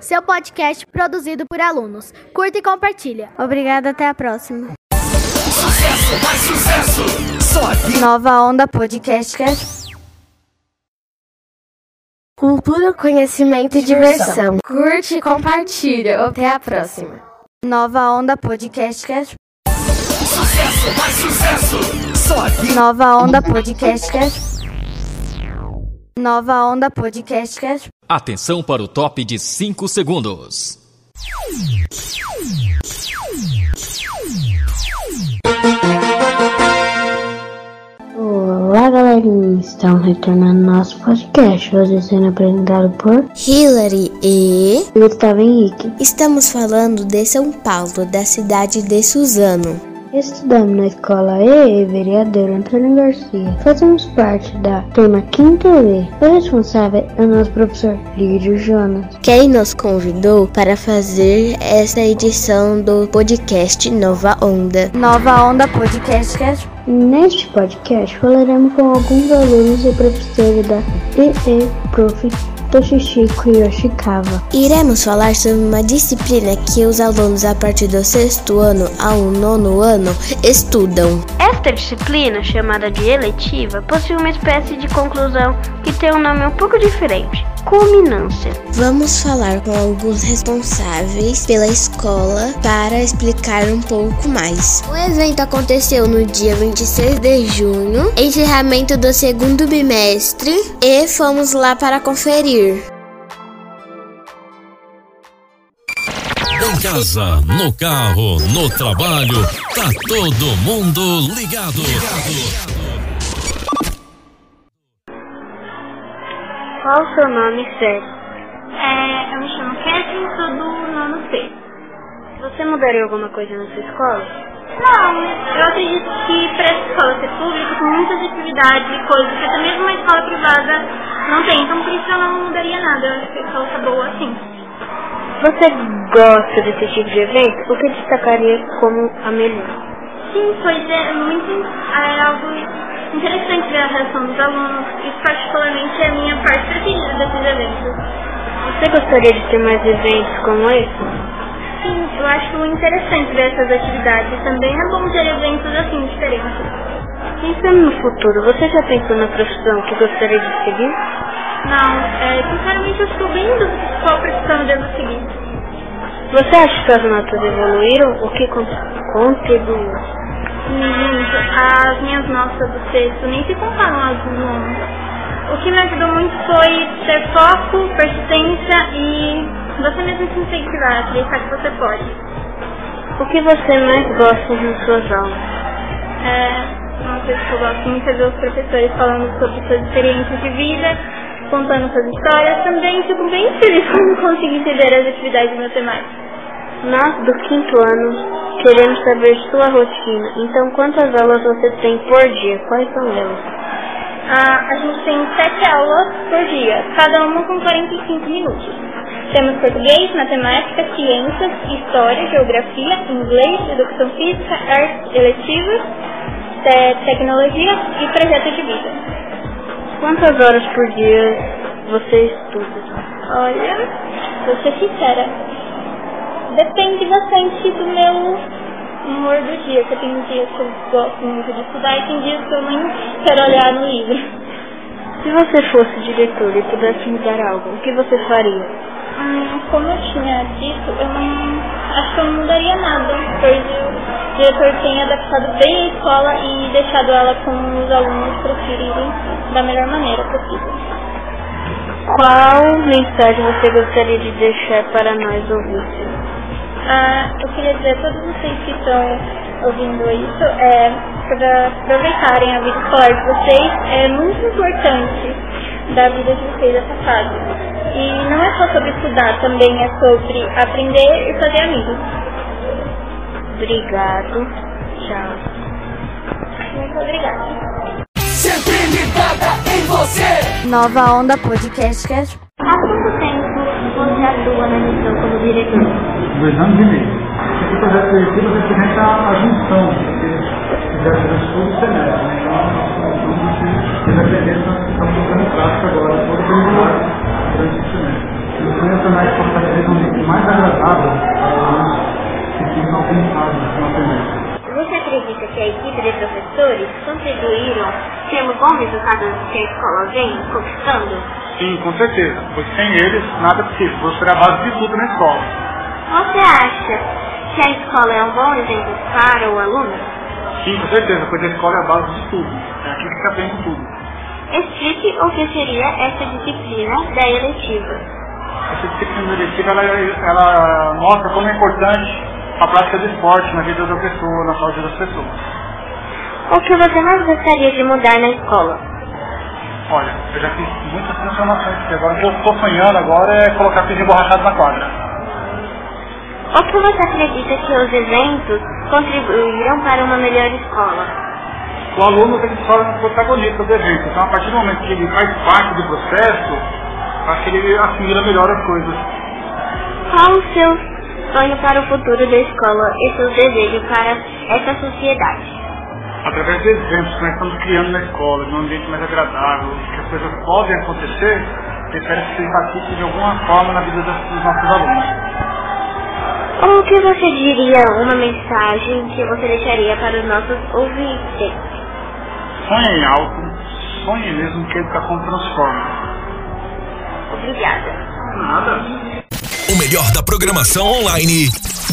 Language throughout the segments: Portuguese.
seu podcast produzido por alunos. Curta e compartilha. Obrigada, até a próxima. Sucesso, mais sucesso! Só aqui. Nova Onda Podcast. Cultura, conhecimento e diversão. Curte e compartilha. Até a próxima. Nova Onda Podcast. Sucesso, mais sucesso! Só aqui. Nova Onda Podcast. Nova Onda Podcast. Atenção para o top de 5 segundos. Olá galerinha, estamos retornando ao nosso podcast, hoje sendo apresentado por Hillary e Gustavo Henrique. Estamos falando de São Paulo, da cidade de Suzano. Estudamos na escola EE Vereador Antônio Garcia. Fazemos parte da turma 5 E. O responsável é o nosso professor Lídio Jonas. Quem nos convidou para fazer essa edição do podcast Nova Onda. Nova Onda Podcast. Neste podcast falaremos com alguns alunos e professores da EE Prof. Toshishiko Yoshikawa. Iremos falar sobre uma disciplina que os alunos a partir do sexto ano ao nono ano estudam. Esta disciplina, chamada de eletiva, possui uma espécie de conclusão que tem um nome um pouco diferente: culminância. Vamos falar com alguns responsáveis pela escola para explicar um pouco mais. O evento aconteceu no dia 26 de junho, encerramento do segundo bimestre, e fomos lá para conferir. Em casa, no carro, no trabalho, tá todo mundo ligado. Qual o seu nome sério? É, eu me chamo Catherine, sou do nono C. Você mudaria alguma coisa na sua escola? Não, eu acredito que para essa escola ser pública tem muitas atividades e coisas que até mesmo uma escola privada não tem, então por isso eu não mudaria nada, eu acho que a escola tá boa assim. Você gosta desse tipo de evento? O que destacaria como a melhor? Sim, pois é muito é algo interessante ver a reação dos alunos, isso particularmente é a minha parte preferida desses eventos. Você gostaria de ter mais eventos como esse? Sim, eu acho interessante ver essas atividades e também é bom ter eventos assim diferentes. Pensando no futuro, você já pensou na profissão que gostaria de seguir? Não, é, sinceramente eu estou bem em qual profissão devo seguir. Você acha que as notas evoluíram? O que con- contribuiu? As minhas notas do sexto nem se comparam às do nono. O que me ajudou muito foi ter foco, persistência e você mesmo se incentivar, acreditar que você pode. O que você mais gosta nas suas aulas? É uma coisa que eu gosto muito é ver os professores falando sobre suas experiências de vida, contando suas histórias. Também fico bem feliz quando consigo entender as atividades de matemática. Nós, do quinto ano, queremos saber sua rotina. Então, quantas aulas você tem por dia? Quais são elas? Ah, a gente tem sete aulas por dia, cada uma com 45 minutos. Temos português, matemática, ciências, história, geografia, inglês, educação física, artes eletivas, te- tecnologia e projeto de vida. Quantas horas por dia você estuda? Olha, vou ser sincera. Bastante do meu humor do dia, que tem dias que eu gosto muito de estudar e tem dias que eu nem quero olhar no livro. Se você fosse diretor e pudesse mudar algo, o que você faria? Hum, como eu tinha dito, eu não acho que eu não mudaria nada, pois o diretor tem adaptado bem a escola e deixado ela com os alunos preferirem da melhor maneira possível. Qual mensagem você gostaria de deixar para nós ouvintes? Ah, eu queria dizer a todos vocês que estão ouvindo isso, é, para aproveitarem a vida escolar de vocês, é muito importante da vida de vocês essa fase. E não é só sobre estudar, também é sobre aprender e fazer amigos. Obrigado. Tchau. Muito obrigada. Sempre ligada em você! Nova Onda Podcast. Há quanto tempo você atua na gestão como diretor? dois anos e meio. Aqui é o projeto seletivo representa a junção desses o semestre. Né? Então, é vocês aprendendo, nós estamos colocando em prática agora, todo o curricular durante o semestre. Os profissionais é um ambiente mais agradável né? que ficam alcançados no semestre. Você acredita que a equipe de professores contribuíram tendo bom resultado que a escola vem conquistando? Sim, com certeza, pois sem eles nada é possível. Você professor é a base de tudo na escola. Você acha que a escola é um bom exemplo para o aluno? Sim, com certeza, pois a escola é a base de tudo. É aqui que se aprende tudo. Explique o que seria essa disciplina da eletiva. Essa disciplina eletiva, ela, ela mostra como é importante a prática do esporte na vida da pessoa, na saúde das pessoas. O que você mais gostaria de mudar na escola? Olha, eu já fiz muitas transformações. Agora o que eu estou sonhando agora é colocar piso emborrachado na quadra. O que você acredita que os eventos contribuíram para uma melhor escola? O aluno tem que se um protagonista do evento. Então, a partir do momento que ele faz parte do processo, acho que ele assimila melhor as coisas. Qual o seu sonho para o futuro da escola e seus desejos para essa sociedade? Através de eventos que nós estamos criando na escola, num ambiente mais agradável, que as coisas podem acontecer, espero que isso participe de alguma forma na vida dos nossos alunos. O que você diria, uma mensagem que você deixaria para os nossos ouvintes? Sonhe em alto, sonhe mesmo que a educação transforma. Obrigada. Nada. O melhor da programação online,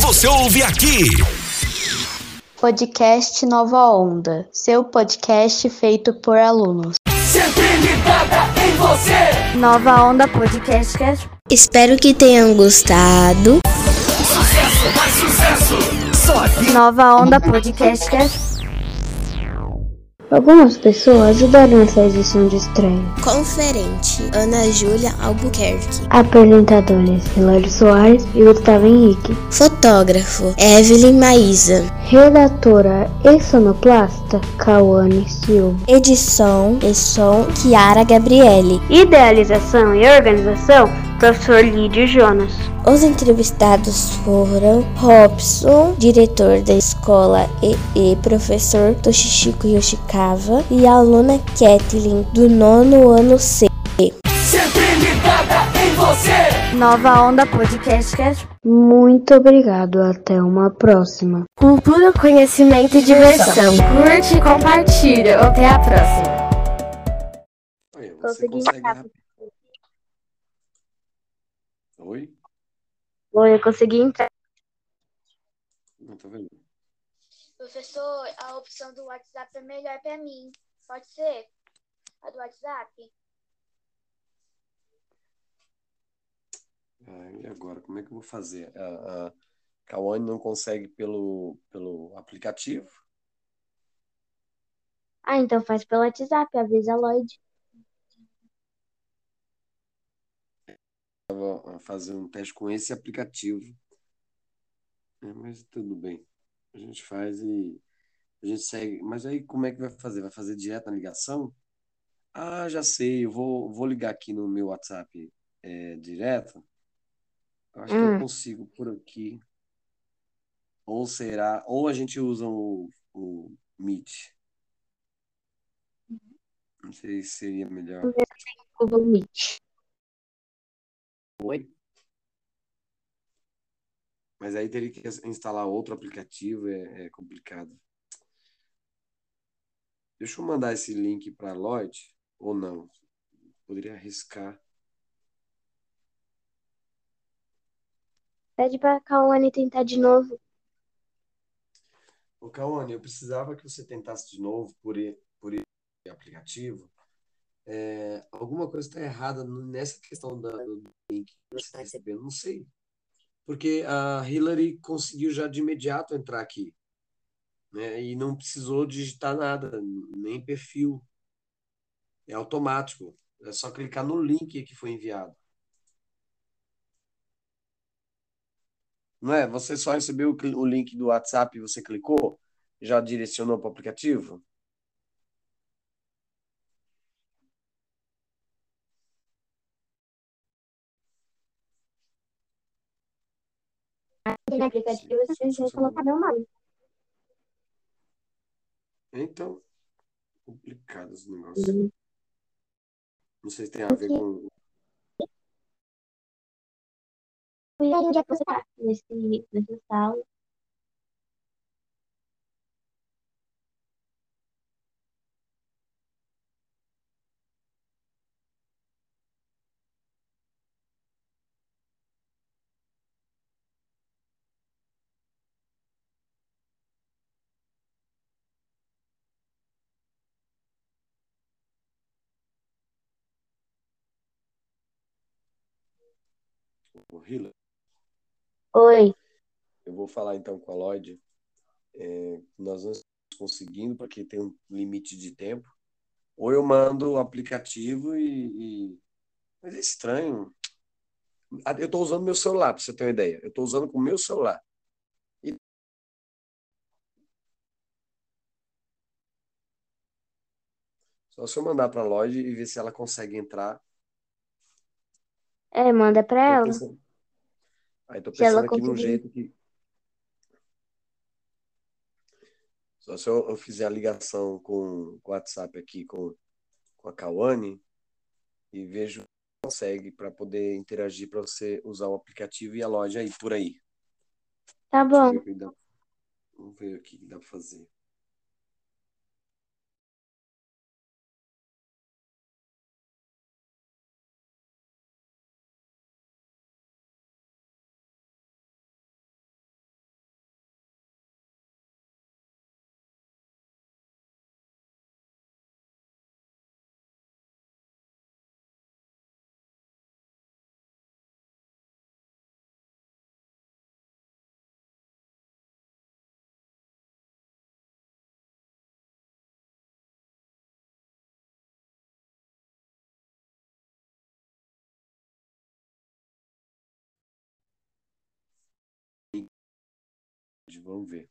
você ouve aqui. Podcast Nova Onda, seu podcast feito por alunos. Sempre ligada em você. Nova Onda Podcast. Espero que tenham gostado. Nova Onda Podcast. Algumas pessoas ajudaram nessa edição de estreia. Conferente Ana Júlia Albuquerque. Apresentadores Hilário Soares e Gustavo Henrique. Fotógrafo Evelyn Maísa. Redatora e sonoplasta Cauane Silva. Edição e som Kiara Gabriele. Idealização e organização, professor Lídio Jonas. Os entrevistados foram Robson, diretor da escola EE, professor Toshishiko Yoshikawa e a aluna Kathleen, do nono ano C. Sempre ligada em você. Nova Onda Podcast. Muito obrigado, até uma próxima. Cultura, conhecimento e diversão. Curte e compartilha. Até a próxima. Consegui. Oi? Oi, eu consegui entrar. Não tô vendo. Professor, a opção do WhatsApp é melhor para mim. Pode ser? A do WhatsApp? Ah, e agora? Como é que eu vou fazer? A, a Kawane não consegue pelo, pelo aplicativo? Ah, então faz pelo WhatsApp, avisa a Lloyd. Fazendo um teste com esse aplicativo. É, mas tudo bem. A gente faz e a gente segue. Mas aí como é que vai fazer? Vai fazer direto na ligação? Ah, já sei. Eu vou, vou ligar aqui no meu WhatsApp é, direto. Eu acho que eu Hum. consigo por aqui. Ou será? Ou a gente usa o, o Meet. Não sei se seria melhor. Google Meet. Oi? Mas aí teria que instalar outro aplicativo, é, é complicado. Deixa eu mandar esse link para a Lloyd, ou não? Poderia arriscar. Pede pra Kawane tentar de novo. Ô, Cauane, eu precisava que você tentasse de novo por, por esse aplicativo. É, alguma coisa está errada nessa questão da, do link que você está recebendo. Não sei. Porque a Hillary conseguiu já de imediato entrar aqui, né? E não precisou digitar nada, nem perfil. É automático. É só clicar no link que foi enviado. Não é? Você só recebeu o link do WhatsApp e você clicou? Já direcionou para o aplicativo? No aplicativo colocar meu nome. Então, complicado esse negócio. Não sei se tem a ver com. E aí, onde é que você tá? Nesse, nessa sala. O Hila. Oi. Eu vou falar então com a Lloyd. É, nós não estamos conseguindo, porque tem um limite de tempo. Ou eu mando o aplicativo e. e... Mas é estranho. Eu estou usando meu celular, para você ter uma ideia. Eu estou usando com o meu celular. Só se eu mandar para a loja e ver se ela consegue entrar. É, manda para ela. Pensando... Aí tô pensando aqui conseguir... num jeito que. Só se eu, eu fizer a ligação com, com o WhatsApp aqui com, com a Kawane e vejo consegue para poder interagir para você usar o aplicativo e a loja aí por aí. Tá bom. Vamos ver o que dá para fazer. Vamos ver.